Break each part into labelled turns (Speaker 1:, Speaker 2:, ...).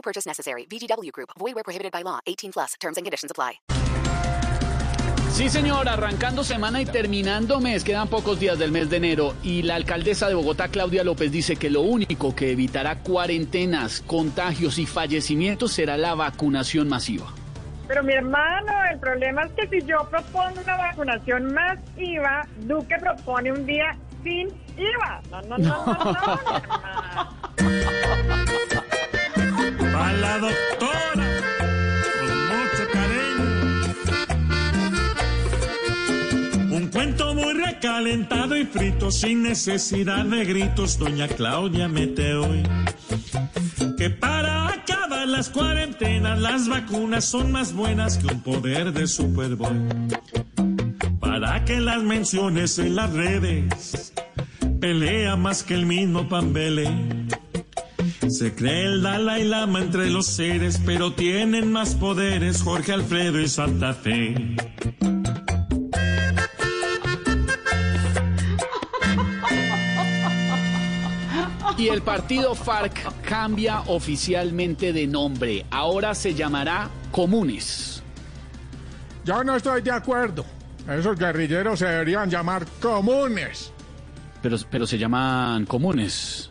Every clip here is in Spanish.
Speaker 1: No purchase necessary. VGW Group. Void where prohibited by law. 18 plus. Terms and conditions apply.
Speaker 2: Sí, señor, arrancando semana y terminando mes, quedan pocos días del mes de enero y la alcaldesa de Bogotá, Claudia López, dice que lo único que evitará cuarentenas, contagios y fallecimientos será la vacunación masiva.
Speaker 3: Pero mi hermano, el problema es que si yo propongo una vacunación masiva, Duque propone un día sin IVA. No, no, no, no, no, no,
Speaker 4: cuento muy recalentado y frito, sin necesidad de gritos, doña Claudia mete hoy. Que para acabar las cuarentenas, las vacunas son más buenas que un poder de Superboy. Para que las menciones en las redes, pelea más que el mismo Pambele. Se cree el Dalai Lama entre los seres, pero tienen más poderes Jorge Alfredo y Santa Fe.
Speaker 2: Y el partido FARC cambia oficialmente de nombre. Ahora se llamará Comunes.
Speaker 5: Yo no estoy de acuerdo. Esos guerrilleros se deberían llamar comunes.
Speaker 2: Pero, pero se llaman Comunes.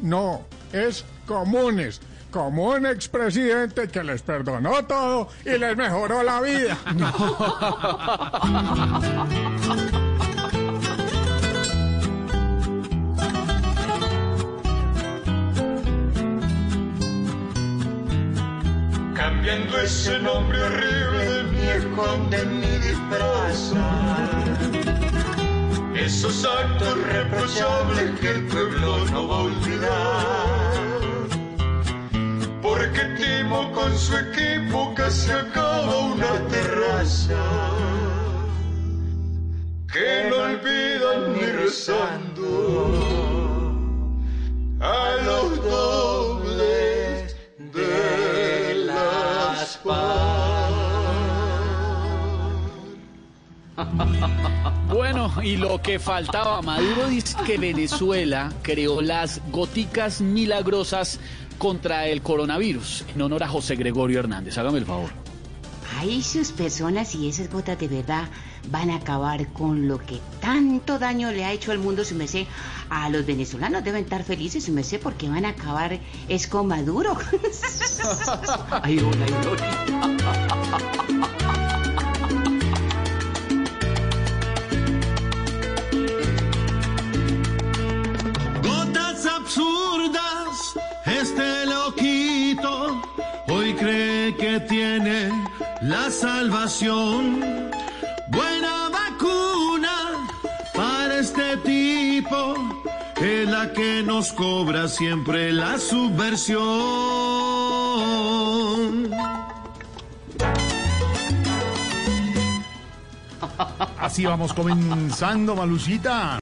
Speaker 5: No, es comunes. Como un expresidente que les perdonó todo y les mejoró la vida.
Speaker 6: Cambiando ese nombre horrible de mi esconde mi disfraz. Esos actos reprochables que el pueblo no va a olvidar. Porque Timo con su equipo casi acaba una terraza. Que no olvidan ni rezando
Speaker 2: Bueno, y lo que faltaba, Maduro dice que Venezuela creó las goticas milagrosas contra el coronavirus en honor a José Gregorio Hernández. Hágame el favor.
Speaker 7: Ahí sus personas y esas gotas de verdad van a acabar con lo que tanto daño le ha hecho al mundo, su merced. A los venezolanos deben estar felices, su merced, porque van a acabar es con Maduro. ay, hola, ay, hola.
Speaker 4: Salvación. Buena vacuna para este tipo es la que nos cobra siempre la subversión.
Speaker 8: Así vamos comenzando, Malucita.